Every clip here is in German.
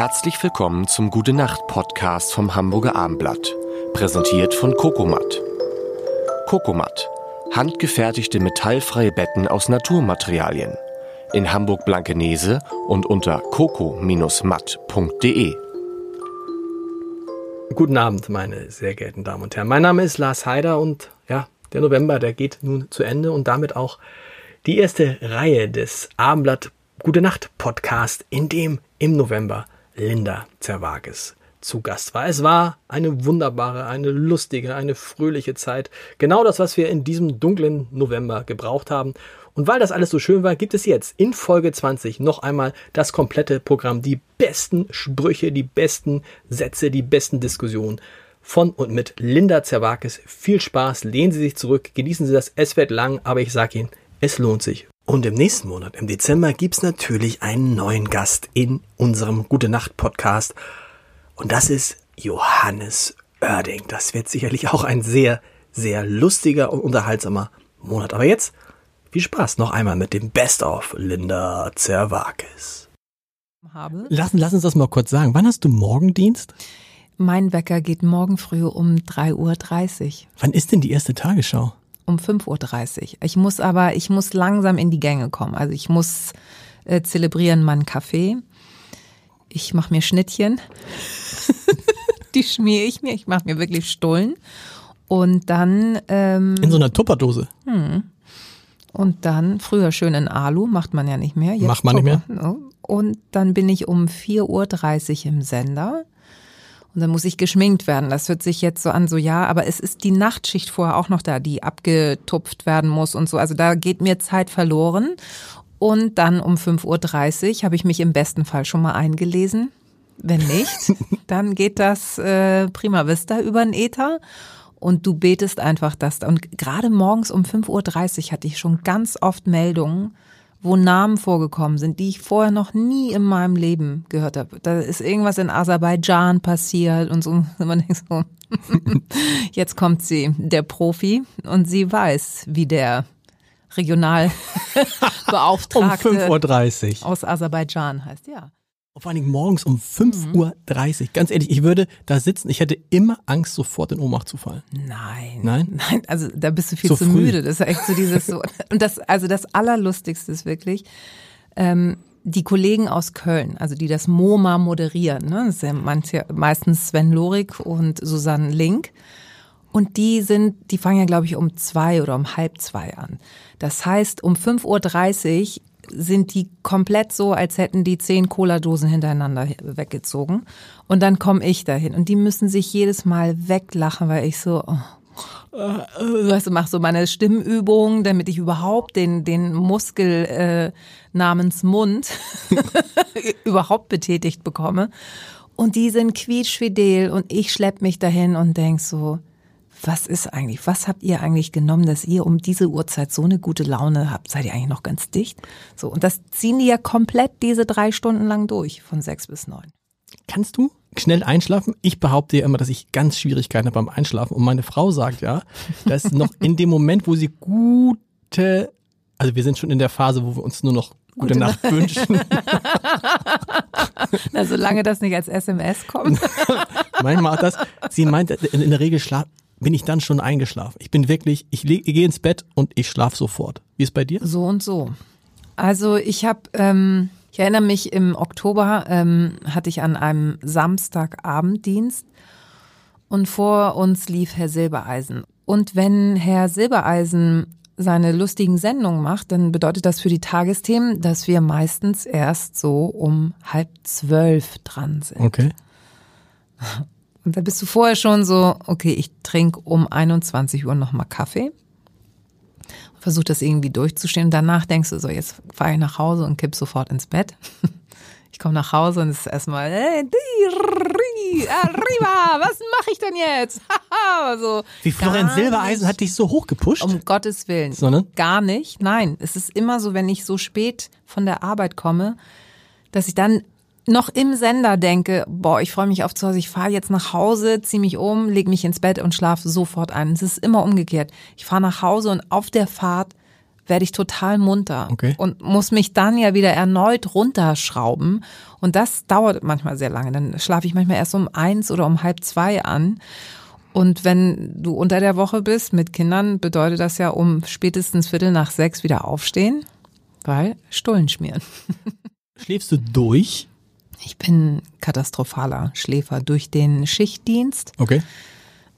Herzlich willkommen zum Gute Nacht Podcast vom Hamburger Armblatt, präsentiert von Kokomat. Kokomat, handgefertigte metallfreie Betten aus Naturmaterialien. In Hamburg Blankenese und unter coco-matt.de. Guten Abend, meine sehr geehrten Damen und Herren. Mein Name ist Lars Heider und ja, der November, der geht nun zu Ende und damit auch die erste Reihe des Abendblatt Gute Nacht Podcast, in dem im November Linda Zerwages zu Gast war. Es war eine wunderbare, eine lustige, eine fröhliche Zeit. Genau das, was wir in diesem dunklen November gebraucht haben. Und weil das alles so schön war, gibt es jetzt in Folge 20 noch einmal das komplette Programm. Die besten Sprüche, die besten Sätze, die besten Diskussionen von und mit Linda Zerwakis. Viel Spaß, lehnen Sie sich zurück, genießen Sie das. Es wird lang, aber ich sage Ihnen, es lohnt sich. Und im nächsten Monat, im Dezember, gibt's natürlich einen neuen Gast in unserem Gute Nacht Podcast. Und das ist Johannes Oerding. Das wird sicherlich auch ein sehr, sehr lustiger und unterhaltsamer Monat. Aber jetzt viel Spaß noch einmal mit dem Best of Linda Zerwakis. Lass, lass uns das mal kurz sagen. Wann hast du Morgendienst? Mein Wecker geht morgen früh um 3.30 Uhr. Wann ist denn die erste Tagesschau? Um 5.30 Uhr. Ich muss aber, ich muss langsam in die Gänge kommen. Also ich muss äh, zelebrieren meinen Kaffee. Ich mache mir Schnittchen. die schmiere ich mir. Ich mache mir wirklich Stullen. Und dann. Ähm, in so einer Tupperdose. Hm. Und dann, früher schön in Alu, macht man ja nicht mehr. Jetzt macht man nicht mehr. Und dann bin ich um 4.30 Uhr im Sender. Und dann muss ich geschminkt werden. Das hört sich jetzt so an, so ja, aber es ist die Nachtschicht vorher auch noch da, die abgetupft werden muss und so. Also da geht mir Zeit verloren. Und dann um 5.30 Uhr habe ich mich im besten Fall schon mal eingelesen. Wenn nicht, dann geht das äh, prima vista über den Äther und du betest einfach das. Und gerade morgens um 5.30 Uhr hatte ich schon ganz oft Meldungen, wo Namen vorgekommen sind, die ich vorher noch nie in meinem Leben gehört habe. Da ist irgendwas in Aserbaidschan passiert und so. Man denkt so, jetzt kommt sie, der Profi, und sie weiß, wie der Regionalbeauftragte um 5.30 Uhr aus Aserbaidschan heißt, ja. Vor allen Dingen morgens um 5.30 mhm. Uhr. Ganz ehrlich, ich würde da sitzen, ich hätte immer Angst, sofort in Ohnmacht zu fallen. Nein. Nein? Nein, also da bist du viel so zu früh. müde. Das ist echt so dieses so. Und das, also das Allerlustigste ist wirklich, ähm, die Kollegen aus Köln, also die das MoMA moderieren, ne? das ist ja manche, meistens Sven Lorik und Susanne Link. Und die sind, die fangen ja, glaube ich, um zwei oder um halb zwei an. Das heißt, um 5.30 Uhr sind die komplett so, als hätten die zehn Cola-Dosen hintereinander weggezogen. Und dann komme ich dahin. Und die müssen sich jedes Mal weglachen, weil ich so, oh, weißt du, mach so meine Stimmübungen, damit ich überhaupt den, den Muskel äh, namens Mund überhaupt betätigt bekomme. Und die sind quietschfidel und ich schlepp mich dahin und denk so, was ist eigentlich, was habt ihr eigentlich genommen, dass ihr um diese Uhrzeit so eine gute Laune habt? Seid ihr eigentlich noch ganz dicht? So, und das ziehen die ja komplett diese drei Stunden lang durch, von sechs bis neun. Kannst du schnell einschlafen? Ich behaupte ja immer, dass ich ganz Schwierigkeiten habe beim Einschlafen. Und meine Frau sagt ja, dass noch in dem Moment, wo sie gute, also wir sind schon in der Phase, wo wir uns nur noch gute, gute Nacht wünschen. Na, solange das nicht als SMS kommt. Manchmal auch das. Sie meint, in der Regel schlaf, bin ich dann schon eingeschlafen. Ich bin wirklich, ich, ich gehe ins Bett und ich schlafe sofort. Wie ist bei dir? So und so. Also ich habe, ähm, ich erinnere mich, im Oktober ähm, hatte ich an einem Samstagabenddienst und vor uns lief Herr Silbereisen. Und wenn Herr Silbereisen seine lustigen Sendungen macht, dann bedeutet das für die Tagesthemen, dass wir meistens erst so um halb zwölf dran sind. Okay. Und da bist du vorher schon so, okay, ich trinke um 21 Uhr nochmal Kaffee. Versuch das irgendwie durchzustehen. Und danach denkst du so, jetzt fahre ich nach Hause und kipp sofort ins Bett. Ich komme nach Hause und es ist erstmal, hey, arriba, was mache ich denn jetzt? so, Wie Florian Silbereisen hat dich so hochgepusht? Um Gottes Willen. Sondern? Gar nicht. Nein, es ist immer so, wenn ich so spät von der Arbeit komme, dass ich dann noch im Sender denke, boah, ich freue mich auf zu Hause, ich fahre jetzt nach Hause, ziehe mich um, lege mich ins Bett und schlafe sofort ein. Es ist immer umgekehrt. Ich fahre nach Hause und auf der Fahrt werde ich total munter Okay. und muss mich dann ja wieder erneut runterschrauben. Und das dauert manchmal sehr lange. Dann schlafe ich manchmal erst um eins oder um halb zwei an. Und wenn du unter der Woche bist mit Kindern, bedeutet das ja um spätestens Viertel nach sechs wieder aufstehen, weil Stullen schmieren. Schläfst du durch? Ich bin katastrophaler Schläfer. Durch den Schichtdienst Okay.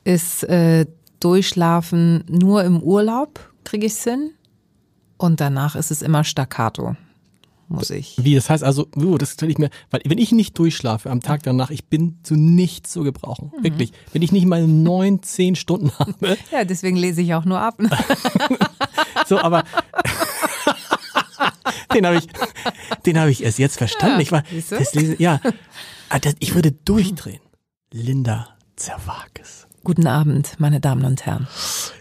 ist äh, Durchschlafen nur im Urlaub, kriege ich hin. Und danach ist es immer staccato, muss ich. Wie, das heißt also, das stelle ich mir, weil wenn ich nicht durchschlafe am Tag danach, ich bin zu nichts zu gebrauchen. Mhm. Wirklich. Wenn ich nicht mal neun, zehn Stunden habe, Ja, deswegen lese ich auch nur ab. so, aber den habe ich, den habe ich erst jetzt verstanden. Ja, ich war, das lese, ja, Ah, das, ich würde durchdrehen. Linda Zerwakis. Guten Abend, meine Damen und Herren.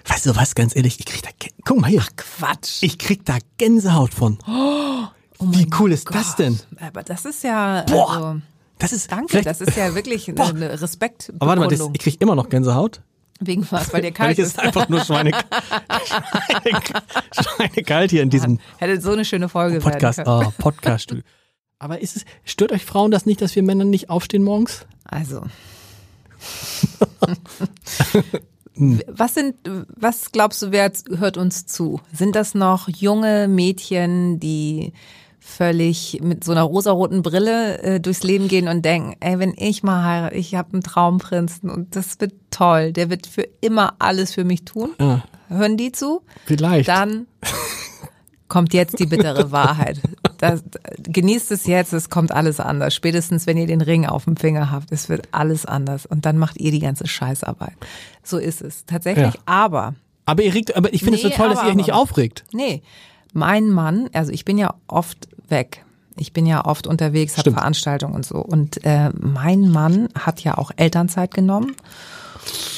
Weißt du was, ganz ehrlich, ich krieg da, guck mal hier, Quatsch. ich krieg da Gänsehaut von. Oh Wie cool ist das denn? Aber das ist ja, Boah, also, Das ist, danke, das ist ja wirklich eine, eine Respekt. aber warte mal, das, ich krieg immer noch Gänsehaut. Wegen was, weil dir kalt ist. ist einfach nur Schweine, Schweine, Schweinekalt hier in diesem Hätte so eine schöne Folge Podcast, werden können. ah, Podcast. Aber ist es, stört euch Frauen das nicht, dass wir Männer nicht aufstehen morgens? Also. was sind, was glaubst du, wer hört uns zu? Sind das noch junge Mädchen, die völlig mit so einer rosaroten Brille äh, durchs Leben gehen und denken, ey, wenn ich mal heirate, ich habe einen Traumprinzen und das wird toll, der wird für immer alles für mich tun. Ja, Hören die zu? vielleicht. Dann kommt jetzt die bittere Wahrheit. Das, genießt es jetzt, es kommt alles anders. Spätestens, wenn ihr den Ring auf dem Finger habt, es wird alles anders. Und dann macht ihr die ganze Scheißarbeit. So ist es tatsächlich. Ja. Aber, aber ihr regt, aber ich finde es Nee, so toll, dass ihr euch nicht aufregt. nee, mein Mann, also ich bin ja oft weg. Ich bin ja oft unterwegs, habe. Veranstaltungen und so. Und äh, mein Mann hat ja auch Elternzeit genommen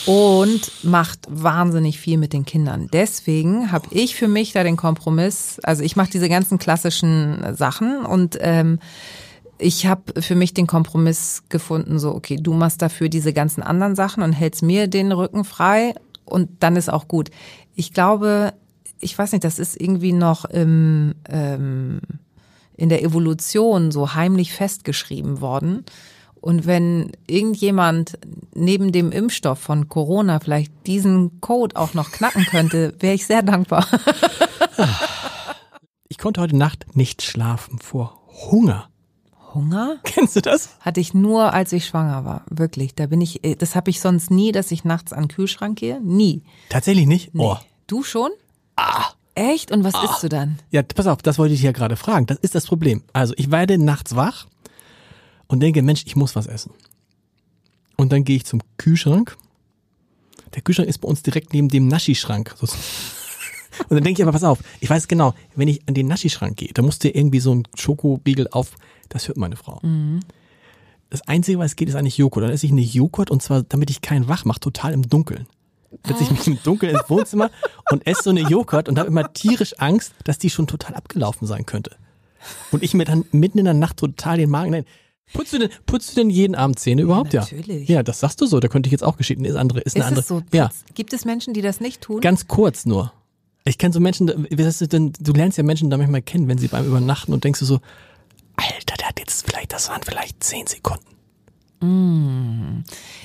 und macht wahnsinnig viel mit den Kindern. Deswegen habe ich für mich da den Kompromiss, also ich mache diese ganzen klassischen Sachen und ähm, ich habe für mich den Kompromiss gefunden, so, okay, du machst dafür diese ganzen anderen Sachen und hältst mir den Rücken frei und dann ist auch gut. Ich glaube, ich weiß nicht, das ist irgendwie noch im, ähm, in der Evolution so heimlich festgeschrieben worden. Und wenn irgendjemand neben dem Impfstoff von Corona vielleicht diesen Code auch noch knacken könnte, wäre ich sehr dankbar. Ich konnte heute Nacht nicht schlafen vor Hunger. Hunger Kennst du das? hatte ich nur, als ich schwanger war. Wirklich. Da bin ich, äh, das habe ich sonst nie, dass ich nachts an den Kühlschrank gehe. Nie. Tatsächlich nicht? Nee. Oh. Du schon? Ah. Echt? Und was isst du dann? Ja, pass auf, das wollte ich ja gerade fragen. Das ist das Problem. Also ich werde nachts wach und denke, Mensch, ich muss was essen. Und dann gehe ich zum Kühlschrank. Der Kühlschrank ist bei uns direkt neben dem Naschi-Schrank. Und dann denke ich aber, pass auf, ich weiß genau, wenn ich an den Naschi-Schrank gehe, da musst du irgendwie so ein Schokoriegel auf, das hört meine Frau. Das Einzige, was geht, ist eigentlich Joghurt. Dann esse ich eine Joghurt und zwar, damit ich keinen wach mache, total im Dunkeln. Setze ich mich im Dunkeln ins Wohnzimmer und esse so eine Joghurt und habe immer tierisch Angst, dass die schon total abgelaufen sein könnte. Und ich mir dann mitten in der Nacht total den Magen. Nein. Putzt du denn, putzt du denn jeden Abend Zähne überhaupt? natürlich. Ja. Ja, das sagst du so. Da könnte ich jetzt auch geschehen. Ist andere, ist eine Ist andere. es so? Ja, Gibt es Menschen, die das nicht tun? ganz kurz nur. Ich kenne so Menschen, du denn, du lernst ja Menschen da manchmal kennen, wenn sie beim Übernachten und denkst du so, Alter, der hat jetzt vielleicht, das waren vielleicht zehn Sekunden.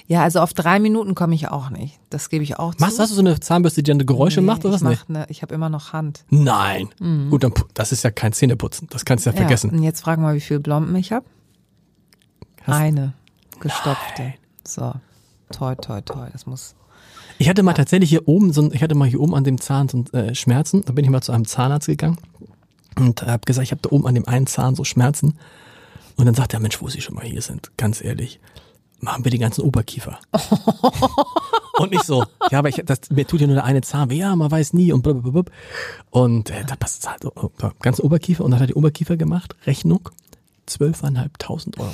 Ja, also auf drei Minuten komme ich auch nicht. Das gebe ich auch zu. Machst, hast du so eine Zahnbürste, die dann Geräusche Nee, macht oder was? ich mach ne, ich habe immer noch Hand. Nein. Gut, dann, das ist ja kein Zähneputzen. Das kannst du ja, Ja, vergessen. und jetzt fragen wir, wie viele Blomben ich habe. Eine gestopfte. So, toi, toi, toi. Das muss. Ich hatte mal tatsächlich hier oben, so ein, ich hatte mal hier oben an dem Zahn so äh, Schmerzen. Da bin ich mal zu einem Zahnarzt gegangen und habe gesagt, ich habe da oben an dem einen Zahn so Schmerzen. Und dann sagt er, Mensch, wo Sie schon mal hier sind, ganz ehrlich, machen wir den ganzen Oberkiefer. und ich so, ja, aber ich, das, mir tut ja nur der eine Zahn weh, ja, man weiß nie und blablabla. Und äh, da passt halt oh, da, ganzen Oberkiefer und dann hat er die Oberkiefer gemacht, Rechnung, 12.500 Euro.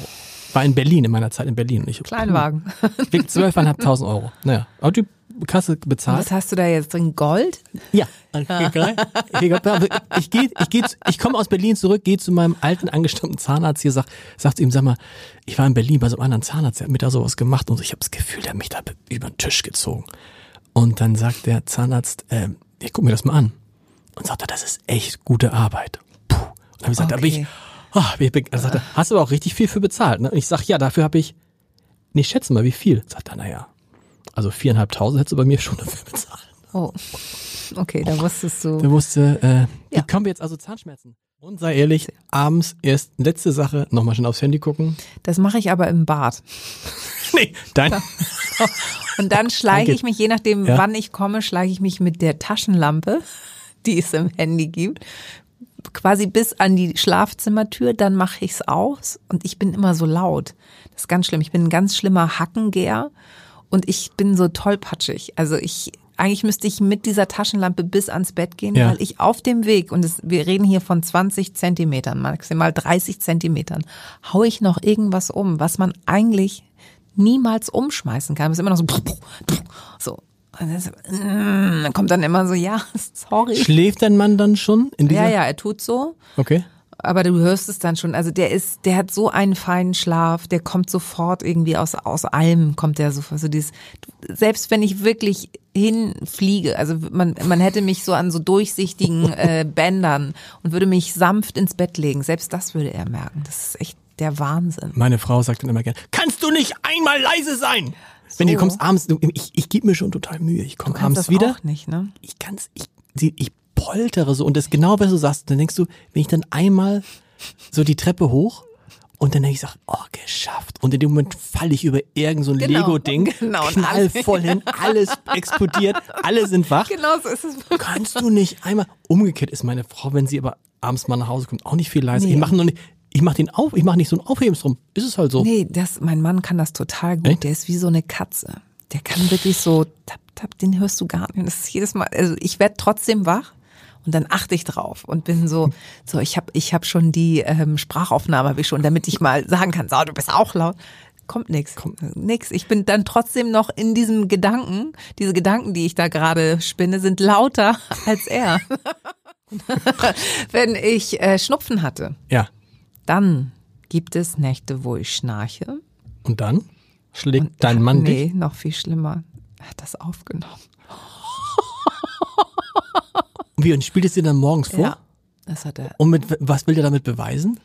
War in Berlin, in meiner Zeit in Berlin. Und ich, Kleinwagen. Wiegt 12.500 Euro. Naja, aber die Kasse bezahlt. Was hast du da jetzt drin? Gold? Ja, ich gehe, ich gehe, ich komme aus Berlin zurück, gehe zu meinem alten angestammten Zahnarzt hier, sag, sag zu ihm, sag mal, ich war in Berlin bei so einem anderen Zahnarzt, der hat mir da sowas gemacht und ich habe das Gefühl, der hat mich da über den Tisch gezogen. Und dann sagt der Zahnarzt, ähm, ich guck mir das mal an. und sagte, das ist echt gute Arbeit. Puh. Und dann habe ich gesagt, Okay. da bin ich, oh, dann sagte, hast du aber auch richtig viel für bezahlt. Ne? Und ich sag, ja, dafür habe ich, nee, schätze mal, wie viel? Sagt er, naja, also viereinhalbtausend hättest du bei mir schon dafür bezahlt. Oh. Okay, da wusstest du. Der wusste, äh, wie Ja. kommen wir jetzt also Zahnschmerzen? Und sei ehrlich, abends erst letzte Sache, nochmal schnell aufs Handy gucken. Das mache ich aber im Bad. Nee, dein, Und dann schleiche ich mich, je nachdem, Ja. wann ich komme, schleiche ich mich mit der Taschenlampe, die es im Handy gibt, quasi bis an die Schlafzimmertür. Dann mache ich es aus und ich bin immer so laut. Das ist ganz schlimm. Ich bin ein ganz schlimmer Hackengeher und ich bin so tollpatschig. Also ich eigentlich müsste ich mit dieser Taschenlampe bis ans Bett gehen, Ja. weil ich auf dem Weg, und es, wir reden hier von 20 Zentimetern, maximal 30 Zentimetern, hau ich noch irgendwas um, was man eigentlich niemals umschmeißen kann. Es ist immer noch so, so. Das, mm, kommt dann immer so, ja, sorry. schläft dein Mann dann schon in dieser? Ja, ja, er tut so. Okay. Aber du hörst es dann schon. Also der ist, der hat so einen feinen Schlaf, der kommt sofort irgendwie aus, aus allem, kommt der sofort. So dieses, selbst wenn ich wirklich hinfliege, also man, man hätte mich so an so durchsichtigen äh, Bändern und würde mich sanft ins Bett legen. Selbst das würde er merken. Das ist echt der Wahnsinn. Meine Frau sagt dann immer gern, kannst du nicht einmal leise sein? Wenn du So. kommst abends, ich, ich gebe mir schon total Mühe. Ich komme abends das wieder. auch nicht, ne? Ich kann's, ich, sie, ich poltere so und das genau, was du sagst, dann denkst du, wenn ich dann einmal so die Treppe hoch und dann denke ich, sag, oh, geschafft. Und in dem Moment falle ich über irgend so ein Genau, Lego-Ding, genau, und knall voll hin, alles explodiert, alle sind wach. Genau so ist es. Kannst du nicht einmal, umgekehrt ist meine Frau, wenn sie aber abends mal nach Hause kommt, auch nicht viel leiser. Nee. Ich mache nur nicht, ich mache den auf, ich mache nicht so ein Aufhebens drum. Ist es halt so. Nee, das, mein Mann kann das total gut. Echt? Der ist wie so eine Katze. Der kann wirklich so, tap, tap, den hörst du gar nicht. Das ist jedes Mal, also ich werde trotzdem wach und dann achte ich drauf und bin so, so ich habe ich hab schon die ähm, Sprachaufnahme, habe ich schon, damit ich mal sagen kann, so, du bist auch laut. Kommt nix, kommt nix. Ich bin dann trotzdem noch in diesem Gedanken. Diese Gedanken, die ich da gerade spinne, sind lauter als er. Wenn ich äh, Schnupfen hatte, Ja. dann gibt es Nächte, wo ich schnarche. Und dann schlägt dein Mann nee, dich. noch viel schlimmer. Er hat das aufgenommen. Und wie, und spielt es dir dann morgens vor? Ja, das hat er. Und mit, was will der damit beweisen?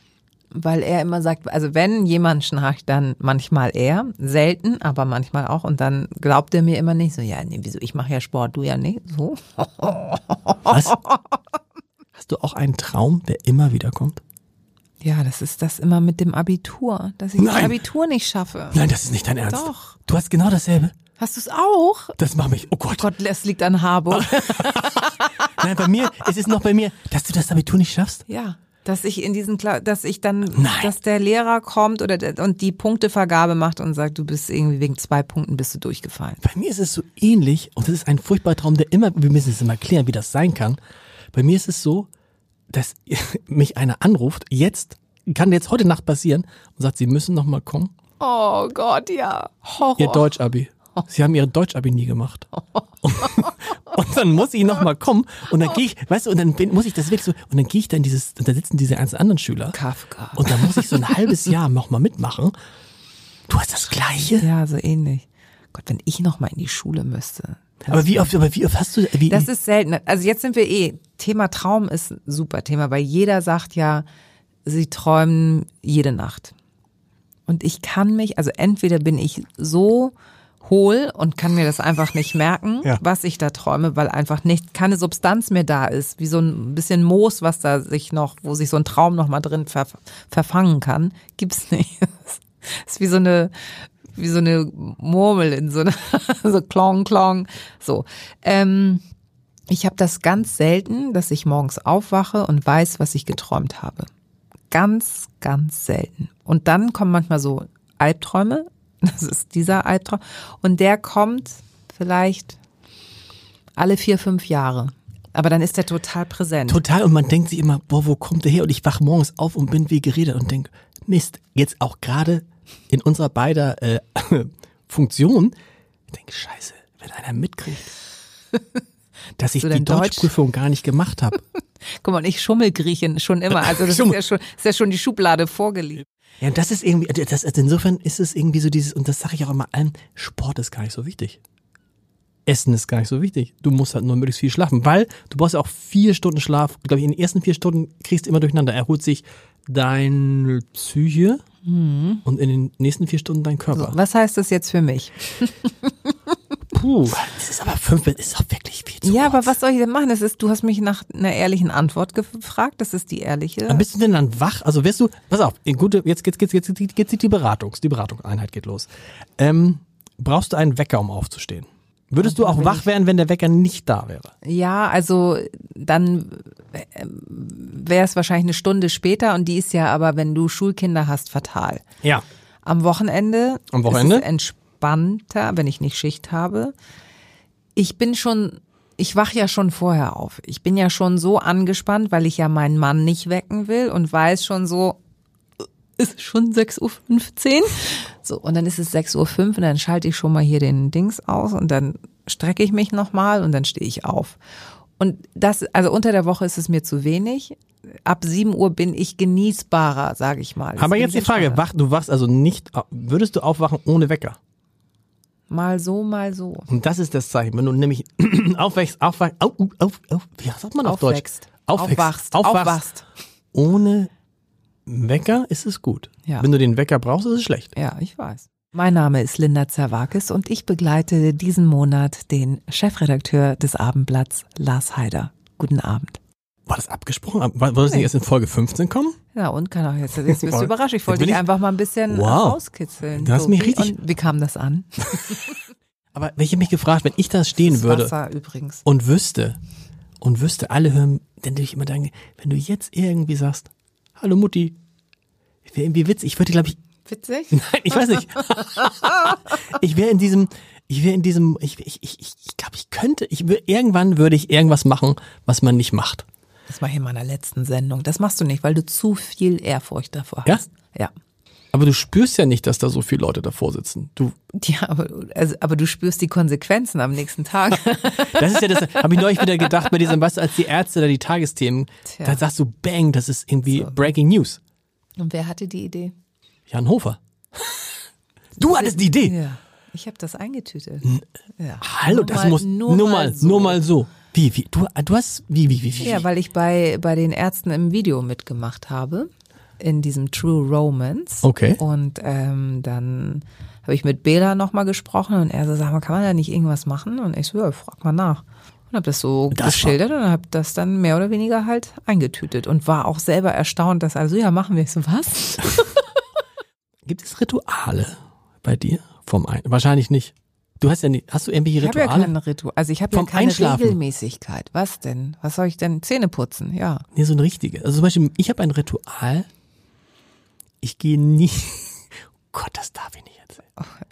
Weil er immer sagt, also wenn jemand schnarcht, dann manchmal er, selten, aber manchmal auch. Und dann glaubt er mir immer nicht so, ja, nee, wieso, ich mache ja Sport, du ja nicht. So. Was? Hast du auch einen Traum, der immer wieder kommt? Ja, das ist das immer mit dem Abitur, dass ich Nein. das Abitur nicht schaffe. Nein, das ist nicht dein Ernst. Doch. Du hast genau dasselbe. Hast du es auch? Das macht mich, oh Gott. Gott, das liegt an Harburg. Nein, bei mir, es ist noch bei mir, dass du das Abitur nicht schaffst. Ja, dass ich in diesen, Kla dass ich dann, Nein. dass der Lehrer kommt oder der, und die Punktevergabe macht und sagt, du bist irgendwie wegen zwei Punkten bist du durchgefallen. Bei mir ist es so ähnlich und das ist ein furchtbarer Traum, der immer, wir müssen es immer klären, wie das sein kann. Bei mir ist es so, dass mich einer anruft, jetzt, kann jetzt heute Nacht passieren und sagt, sie müssen noch mal kommen. Oh Gott, ja. Horror. Ihr Deutsch-Abi. Sie haben ihre Deutsch-Abi nie gemacht. Und dann muss ich noch mal kommen und dann gehe ich, weißt du, und dann bin, muss ich das wirklich so, und dann gehe ich da in dieses, und da sitzen diese ganzen anderen Schüler. Kafka. Und dann muss ich so ein halbes Jahr noch mal mitmachen. Du hast das Gleiche. Ja, so ähnlich. Gott, wenn ich noch mal in die Schule müsste. Aber wie oft, aber wie oft hast du, wie, Das ist selten. Also jetzt sind wir eh, Thema Traum ist ein super Thema, weil jeder sagt ja, sie träumen jede Nacht. Und ich kann mich, also entweder bin ich so hohl und kann mir das einfach nicht merken, Ja. was ich da träume, weil einfach nicht keine Substanz mehr da ist, wie so ein bisschen Moos, was da sich noch, wo sich so ein Traum noch mal drin ver, verfangen kann, gibt's nicht. Das ist wie so eine wie so eine Murmel in so eine so klong klong so. Ähm, ich habe das ganz selten, dass ich morgens aufwache und weiß, was ich geträumt habe. Ganz, ganz selten. Und dann kommen manchmal so Albträume. Das ist dieser Albtraum. Und der kommt vielleicht alle vier, fünf Jahre. Aber dann ist der total präsent. Total, und man denkt sich immer, boah, wo kommt der her? Und ich wach morgens auf und bin wie geredet und denk, Mist, jetzt auch gerade in unserer beider äh, Funktion, ich denke, scheiße, wenn einer mitkriegt, dass ich du die Deutsch? Deutschprüfung gar nicht gemacht habe. Guck mal, ich schummel Griechen schon immer. Also das ist ja schon, ist ja schon die Schublade vorgelegt. Ja, und das ist irgendwie, das, also insofern ist es irgendwie so dieses, und das sage ich auch immer allen, Sport ist gar nicht so wichtig. Essen ist gar nicht so wichtig. Du musst halt nur möglichst viel schlafen, weil du brauchst ja auch vier Stunden Schlaf. Glaube ich, in den ersten vier Stunden kriegst du immer durcheinander. Erholt sich dein Psyche mhm. und in den nächsten vier Stunden dein Körper. So, was heißt das jetzt für mich? Puh, das ist aber fünf, ist auch wirklich viel zu Ja, kurz. aber was soll ich denn machen? Das ist, du hast mich nach einer ehrlichen Antwort gefragt. Das ist die ehrliche. Dann bist du denn dann wach? Also wirst du, pass auf, in gute, jetzt geht's, jetzt, jetzt, jetzt, jetzt die Beratungs, die Beratungseinheit geht los. Ähm, brauchst du einen Wecker, um aufzustehen? Würdest du auch wach werden, wenn der Wecker nicht da wäre? Ja, also dann wäre es wahrscheinlich eine Stunde später und die ist ja aber, wenn du Schulkinder hast, fatal. Ja. Am Wochenende, Am Wochenende? ist es entspannter, wenn ich nicht Schicht habe. Ich bin schon, ich wach ja schon vorher auf. Ich bin ja schon so angespannt, weil ich ja meinen Mann nicht wecken will und weiß schon so, ist schon 6.15 Uhr. So, und dann ist es 6.05 Uhr und dann schalte ich schon mal hier den Dings aus und dann strecke ich mich nochmal und dann stehe ich auf. Und das, also unter der Woche ist es mir zu wenig. Ab 7 Uhr bin ich genießbarer, sage ich mal. Das Aber jetzt die Frage, wach, du wachst also nicht, würdest du aufwachen ohne Wecker? Mal so, mal so. Und das ist das Zeichen, wenn du nämlich aufwächst, aufwachst, auf, auf, auf, wie sagt man auf Aufwächst. Deutsch? Aufwächst, Aufwachst. aufwachst. Aufwachst. Ohne Wecker ist es gut. Ja. Wenn du den Wecker brauchst, ist es schlecht. Ja, ich weiß. Mein Name ist Linda Zerwakis und ich begleite diesen Monat den Chefredakteur des Abendblatts, Lars Heider. Guten Abend. War das abgesprochen? War- Wollte es nicht erst in Folge 15 kommen? Ja, und kann auch jetzt, jetzt bist du überrascht. Ich wollte dich ich- einfach mal ein bisschen Wow. rauskitzeln. Du hast mich wie, richtig- Und wie kam das an? Aber ich habe mich gefragt, wenn ich da stehen Das würde Wasser übrigens. und wüsste, und wüsste, alle hören, dann würde ich immer denken, wenn du jetzt irgendwie sagst, hallo Mutti, wäre irgendwie witzig. Ich würde, glaube ich, Witzig? Nein, ich weiß nicht. ich wäre in diesem, ich wäre in diesem, ich, ich, ich, ich, ich glaube, ich könnte, ich wür, irgendwann würde ich irgendwas machen, was man nicht macht. Das mache ich in meiner letzten Sendung. Das machst du nicht, weil du zu viel Ehrfurcht davor Ja? hast. Ja. Aber du spürst ja nicht, dass da so viele Leute davor sitzen. Du, Ja, aber, also, aber du spürst die Konsequenzen am nächsten Tag. das ist ja das, habe ich neulich wieder gedacht bei diesem, du, als die Ärzte da die Tagesthemen, Tja. da sagst du, bang, das ist irgendwie Breaking News. Und wer hatte die Idee? Jan Hofer. Du hattest die Idee. Ja. Ich habe das eingetütet. Ja. Hallo, Nur das mal- muss, nur, mal, so. nur mal so. Wie, wie, du, du hast, wie, wie, wie, wie? Ja, weil ich bei, bei den Ärzten im Video mitgemacht habe, in diesem True Romance. Okay. Und ähm, dann habe ich mit Bela nochmal gesprochen und er so, sag mal, kann man da nicht irgendwas machen? Und ich so, ja, frag mal nach. Und habe das so Das geschildert und habe das dann mehr oder weniger halt eingetütet und war auch selber erstaunt, dass also, ja, machen wir. So, was? Gibt es Rituale bei dir vom Ein? Wahrscheinlich nicht. Du hast ja nicht, hast du irgendwelche Ich habe ja Rituale? kein Ritual. Also ich habe ja keine Einschlafen. Regelmäßigkeit. Was denn? Was soll ich denn? Zähne putzen, ja. nee, so ein richtiges. Also zum Beispiel, ich habe ein Ritual. Ich gehe nie. Oh Gott, das darf ich nicht erzählen.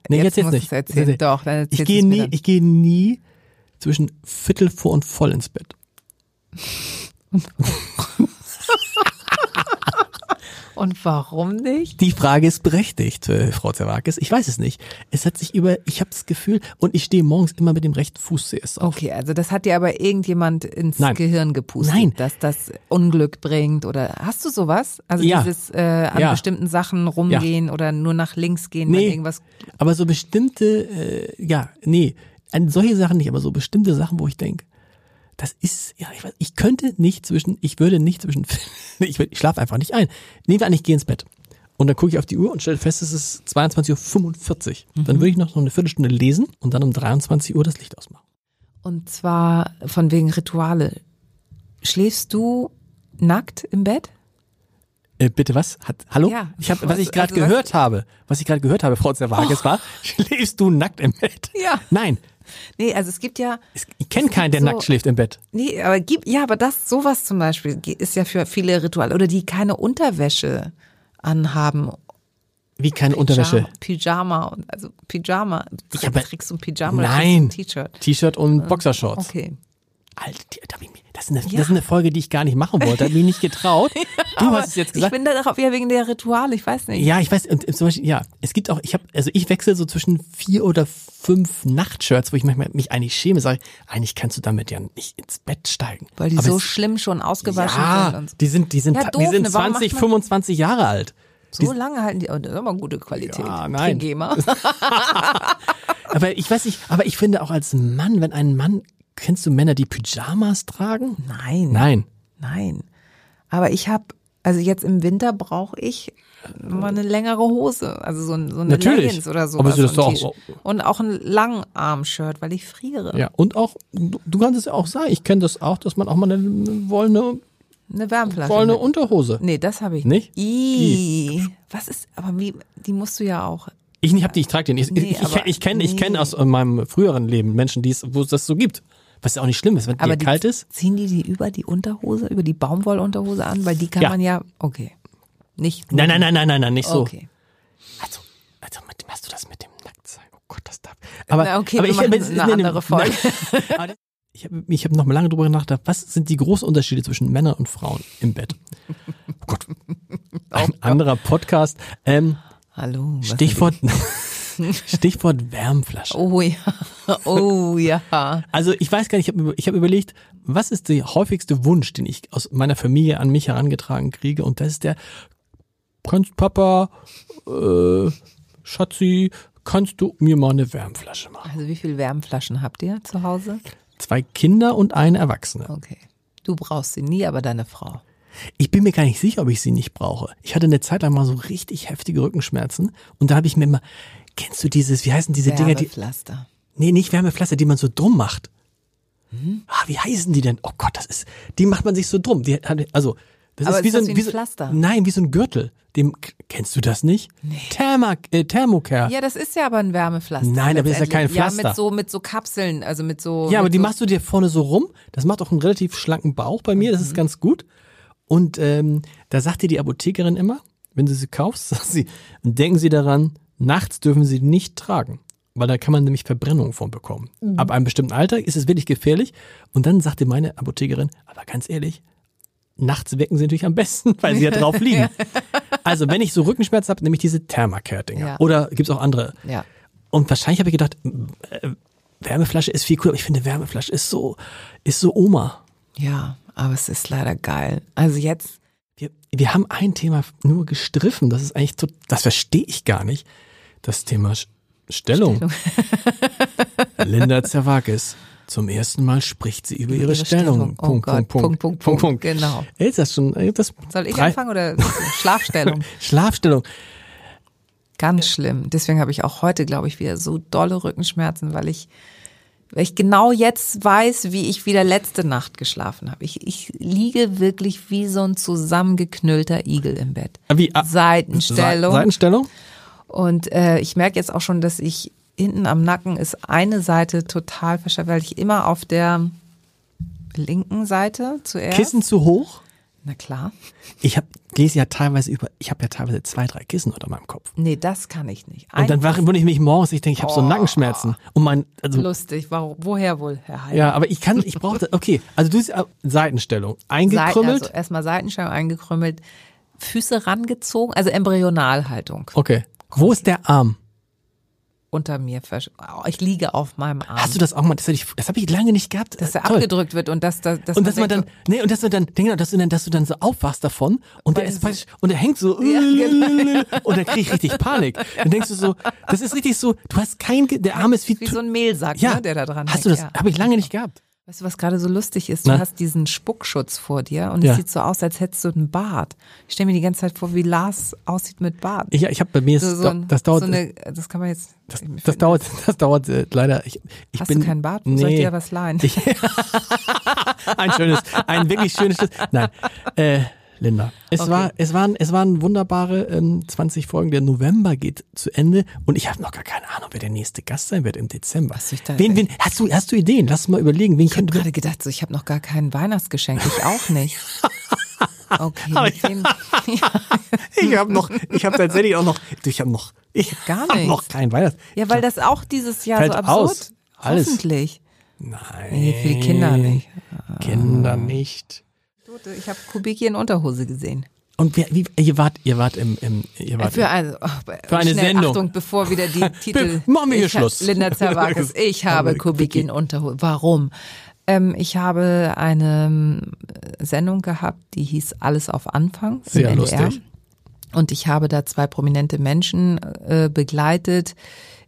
Nee, jetzt, jetzt, nicht. erzählen. Jetzt- Doch, dann Ich gehe nie, dann. ich gehe nie zwischen Viertel vor und voll ins Bett. Und warum nicht? Die Frage ist berechtigt, äh, Frau Zerwakis. Ich weiß es nicht. Es hat sich über, ich habe das Gefühl, und ich stehe morgens immer mit dem rechten Fuß zuerst auf. Okay, also das hat dir aber irgendjemand ins Nein. Gehirn gepustet, Nein. dass das Unglück bringt oder hast du sowas? Also Ja. dieses äh, an Ja. bestimmten Sachen rumgehen oder nur nach links gehen, wenn Nee. irgendwas. Aber so bestimmte, äh, ja, nee, an solche Sachen nicht, aber so bestimmte Sachen, wo ich denke, das ist, ja, ich weiß, ich könnte nicht zwischen, ich würde nicht zwischen, ich, ich schlafe einfach nicht ein. Nehmen wir an, ich gehe ins Bett. Und dann gucke ich auf die Uhr und stelle fest, es ist 22.45 Uhr. Dann würde ich noch so eine Viertelstunde lesen und dann um 23 Uhr das Licht ausmachen. Und zwar von wegen Rituale. Schläfst du nackt im Bett? Äh, bitte was? Hat, hallo? Ja. Ich hab, was Was- ich gerade also gehört habe, was ich gerade gehört habe, Frau Zerwages, war, schläfst du nackt im Bett? Ja. Nein, Nee, also es gibt ja, es, ich kenne keinen, der so- nackt schläft im Bett. nee, aber gibt, ja, aber das, sowas zum Beispiel ist ja für viele Rituale. Oder die keine Unterwäsche anhaben. Wie keine Unterwäsche. Pyjama, und- also Pyjama. Ich habe- kriegst du ein Pyjama Nein. T-Shirt? T-Shirt und Boxershorts. Okay. Alter, da hab ich mir- das ist, eine, Ja. das ist eine Folge, die ich gar nicht machen wollte. Da habe ich mich nicht getraut. du Aber hast es jetzt Ich gesagt. bin darauf eher wegen der Rituale, ich weiß nicht. Ja, ich weiß, und zum Beispiel, ja, es gibt auch, ich habe, also ich wechsle so zwischen vier oder fünf Nachtshirts, wo ich manchmal mich eigentlich schäme, sage, eigentlich kannst du damit ja nicht ins Bett steigen. Weil die Aber so es- schlimm schon ausgewaschen ja, sind und die sind, die sind, Ja, die doof, sind ne? Warum 20, macht man- 25 Jahre alt. So lange halten die, oh, das ist aber gute Qualität. Ja, nein. Aber ich weiß nicht, aber ich finde auch als Mann, wenn ein Mann, kennst du Männer, die Pyjamas tragen? Nein. Nein. Nein. Aber ich habe, also jetzt im Winter brauche ich mal eine längere Hose, also so, ein, so eine Natürlich. Leggings oder so. Aber sie das auch- Und auch ein Langarm-Shirt, weil ich friere. Ja, und auch, du, kannst es ja auch sagen, ich kenne das auch, dass man auch mal eine wollene, Eine Wärmflasche. wollene mit. Unterhose. Nee, das habe ich Nicht? Ih. Was ist, aber wie, die musst du ja auch. Ich nicht, hab die, ich trage den. Ich, Nee, ich, ich, kenne ich kenn nee. aus meinem früheren Leben Menschen, die es, wo es das so gibt. Was ja auch nicht schlimm ist, wenn die, kalt ist. ziehen die die über die Unterhose, über die Baumwollunterhose an? Weil die kann Ja. man ja, okay. Nicht. Nein, nein, nein, nein, nein, nein, nicht so. Okay. Also, also mit, hast du das mit dem Nacktsein? Oh Gott, das darf. Aber, Na, okay, aber ich machen hab- eine nee, andere Folge. nein. Ich habe ich hab noch mal lange drüber nachgedacht, was sind die großen Unterschiede zwischen Männern und Frauen im Bett? Oh Gott. Ein anderer Podcast. Ähm, Hallo. Stichwort, Stichwort Wärmflasche. Oh ja. Oh ja. Also ich weiß gar nicht, ich habe ich hab überlegt, was ist der häufigste Wunsch, den ich aus meiner Familie an mich herangetragen kriege? Und das ist der, kannst Papa, äh, Schatzi, kannst du mir mal eine Wärmflasche machen? Also wie viele Wärmflaschen habt ihr zu Hause? Zwei Kinder und eine Erwachsene. Okay. Du brauchst sie nie, aber deine Frau. Ich bin mir gar nicht sicher, ob ich sie nicht brauche. Ich hatte eine Zeit lang mal so richtig heftige Rückenschmerzen und da habe ich mir immer, kennst du dieses, wie heißen diese Dinger, die, Wärmepflaster. nee, nicht Wärmepflaster, die man so drum macht. Ah, wie heißen die denn? Oh Gott, das ist, die macht man sich so drum. Die, also, das Aber ist wie ist so das ein, wie ein so, Pflaster? Nein, wie so ein Gürtel. Dem, kennst du das nicht? Nee. Therma, äh, Thermocare. Ja, das ist ja aber ein Wärmepflaster. Nein, aber das ist ja kein. Pflaster. Ja, mit so, mit so Kapseln, also mit so. Ja, aber die so, machst du dir vorne so rum. Das macht auch einen relativ schlanken Bauch bei mir. Das Mhm. ist ganz gut. Und ähm, da sagt dir die Apothekerin immer, wenn du sie kaufst, sagt sie, denken Sie daran, nachts dürfen Sie nicht tragen. Weil da kann man nämlich Verbrennungen von bekommen. Mhm. Ab einem bestimmten Alter ist es wirklich gefährlich. Und dann sagte meine Apothekerin, aber ganz ehrlich, nachts wecken sie natürlich am besten, weil sie ja drauf liegen. Also wenn ich so Rückenschmerzen habe, nehme ich diese Thermacare-Dinger. Ja. Oder gibt's auch andere. Ja. Und wahrscheinlich habe ich gedacht, äh, Wärmeflasche ist viel cooler, aber ich finde Wärmeflasche ist so, ist so Oma. Ja, aber es ist leider geil. Also jetzt. Wir, wir haben ein Thema nur gestriffen, das ist eigentlich, to- das verstehe ich gar nicht. Das Thema Sch- Stellung. Linda Zerwakis. Zum ersten Mal spricht sie über ihre, ihre Stellung. Stellung. Oh Punkt, Gott, Punkt, Punkt, Punkt, Punkt. Genau. Ist das schon, das Soll ich drei- anfangen oder Schlafstellung? Schlafstellung. Ganz schlimm. Deswegen habe ich auch heute, glaube ich, wieder so dolle Rückenschmerzen, weil ich, weil ich genau jetzt weiß, wie ich wieder letzte Nacht geschlafen habe. Ich, ich liege wirklich wie so ein zusammengeknüllter Igel im Bett. Wie, ah, Seitenstellung. Se- Seitenstellung? Und äh, ich merke jetzt auch schon, dass ich hinten am Nacken ist eine Seite total verschärft, weil ich immer auf der linken Seite zuerst. Kissen zu hoch? Na klar. Ich hab, lese ja teilweise über, ich habe ja teilweise zwei, drei Kissen unter meinem Kopf. Nee, das kann ich nicht. Und dann Ein- wache wundere ich mich morgens, ich denke, ich habe so Nackenschmerzen. Und mein, also, Lustig. Warum, woher wohl, Herr Heil? ja, aber ich kann, ich brauche, okay, also du siehst äh, Seitenstellung, eingekrümmelt. Also erstmal Seitenstellung eingekrümmelt, Füße rangezogen, also Embryonalhaltung okay. Wo ist der Arm? Unter mir. versch- Oh, Ich liege auf meinem Arm. Hast du das auch mal, das habe ich, das hab ich lange nicht gehabt. dass er toll. abgedrückt wird und dass, dass, dass Und dass man dann, nee, und dass du dann, genau, dass du dann, dass du dann so aufwachst davon und der ist so- und der hängt so, Ja, genau. und dann krieg ich richtig Panik. Dann denkst du so, das ist richtig so, du hast kein, der Arm ist wie, wie so ein Mehlsack, ja, ne, der da dran Hast du hängt. das, Ja. habe ich lange nicht gehabt. Weißt du, was gerade so lustig ist? Du Na? hast diesen Spuckschutz vor dir und Ja. es sieht so aus, als hättest du einen Bart. Ich stelle mir die ganze Zeit vor, wie Lars aussieht mit Bart. Ich, ich habe bei mir, so, so ein, das dauert, so eine, das kann man jetzt. das, das dauert, das dauert äh, leider. Ich, ich Hast bin, du keinen Bart? Wo Soll ich Nee. dir was leihen? Ich, ein schönes, ein wirklich schönes. Nein, äh, Linda, es Okay. war, es waren, es waren wunderbare ähm, 20 Folgen. Der November geht zu Ende und ich habe noch gar keine Ahnung, wer der nächste Gast sein wird im Dezember. Was ich da- wen, wen, hast du, hast du Ideen? Lass uns mal überlegen, wen Ich habe gerade gedacht, so, ich habe noch gar kein Weihnachtsgeschenk. Ich auch nicht. Okay, wem? Ja, ich habe noch, ich habe tatsächlich auch noch, ich habe noch, ich habe noch kein Weihnachts. ja, weil das auch dieses Jahr Fällt so absurd. aus. Alles. Hoffentlich. Nein. Nee, für die Kinder nicht. Kinder nicht. Ich habe Kubiki in Unterhose gesehen. Und wer, wie, ihr wart, ihr wart im, im ihr wart Für eine, oh, Für eine Sendung. Achtung, bevor wieder die Titel. Machen wir hier Schluss. Linda Zerwakis, ich habe Kubiki in Unterhose. Warum? Ähm, ich habe eine ähm, Sendung gehabt, die hieß Alles auf Anfang. Sehr NDR. lustig. Und ich habe da zwei prominente Menschen äh, begleitet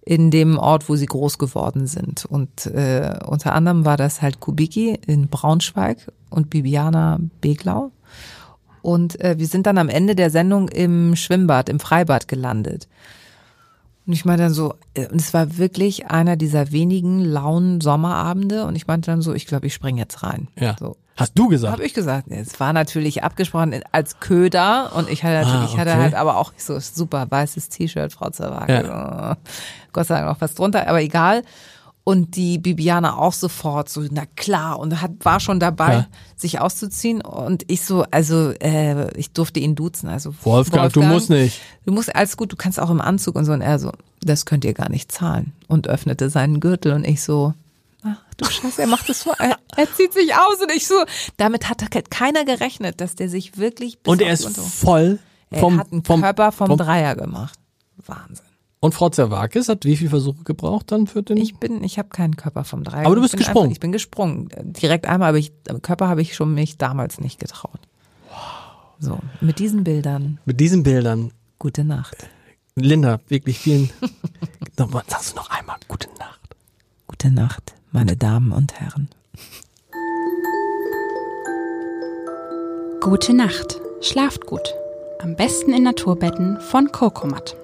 in dem Ort, wo sie groß geworden sind. Und äh, unter anderem war das halt Kubicki in Braunschweig und Bibiana Beglau. Und äh, wir sind dann am Ende der Sendung im Schwimmbad, im Freibad gelandet. Und ich meinte dann so, äh, und es war wirklich einer dieser wenigen lauen Sommerabende. Und ich meinte dann so, ich glaube, ich springe jetzt rein. Ja. So. Hast du gesagt? Habe ich gesagt. Es war natürlich abgesprochen als Köder und ich hatte natürlich, Ah, ich hatte okay. halt aber auch so super weißes T-Shirt, Frau Zerwage. Ja. Gott sei Dank noch was drunter, aber egal. Und die Bibiana auch sofort so, na klar, und hat, war schon dabei, Ja. sich auszuziehen. Und ich so, also äh, ich durfte ihn duzen. Also Wolfgang, du musst nicht. Du musst alles gut, du kannst auch im Anzug und so. Und er so, das könnt ihr gar nicht zahlen. Und öffnete seinen Gürtel und ich so, du Scheiße, er macht es vor, er, er zieht sich aus und ich so, damit hat keiner gerechnet, dass der sich wirklich bis Und er ist voll er vom, hat einen vom, Körper vom, vom Dreier gemacht. Wahnsinn. Und Frau Zerwakis hat wie viele Versuche gebraucht dann für den? Ich bin, ich habe keinen Körper vom Dreier. Aber du bist ich gesprungen. Einfach, ich bin gesprungen. Direkt einmal, aber ich, Körper habe ich schon mich damals nicht getraut. So, mit diesen Bildern, Mit diesen Bildern. gute Nacht. Linda, wirklich vielen. Nochmal, sagst du noch einmal gute Nacht. Gute Nacht, meine Damen und Herren. Gute Nacht. Schlaft gut. Am besten in Naturbetten von Cocomat.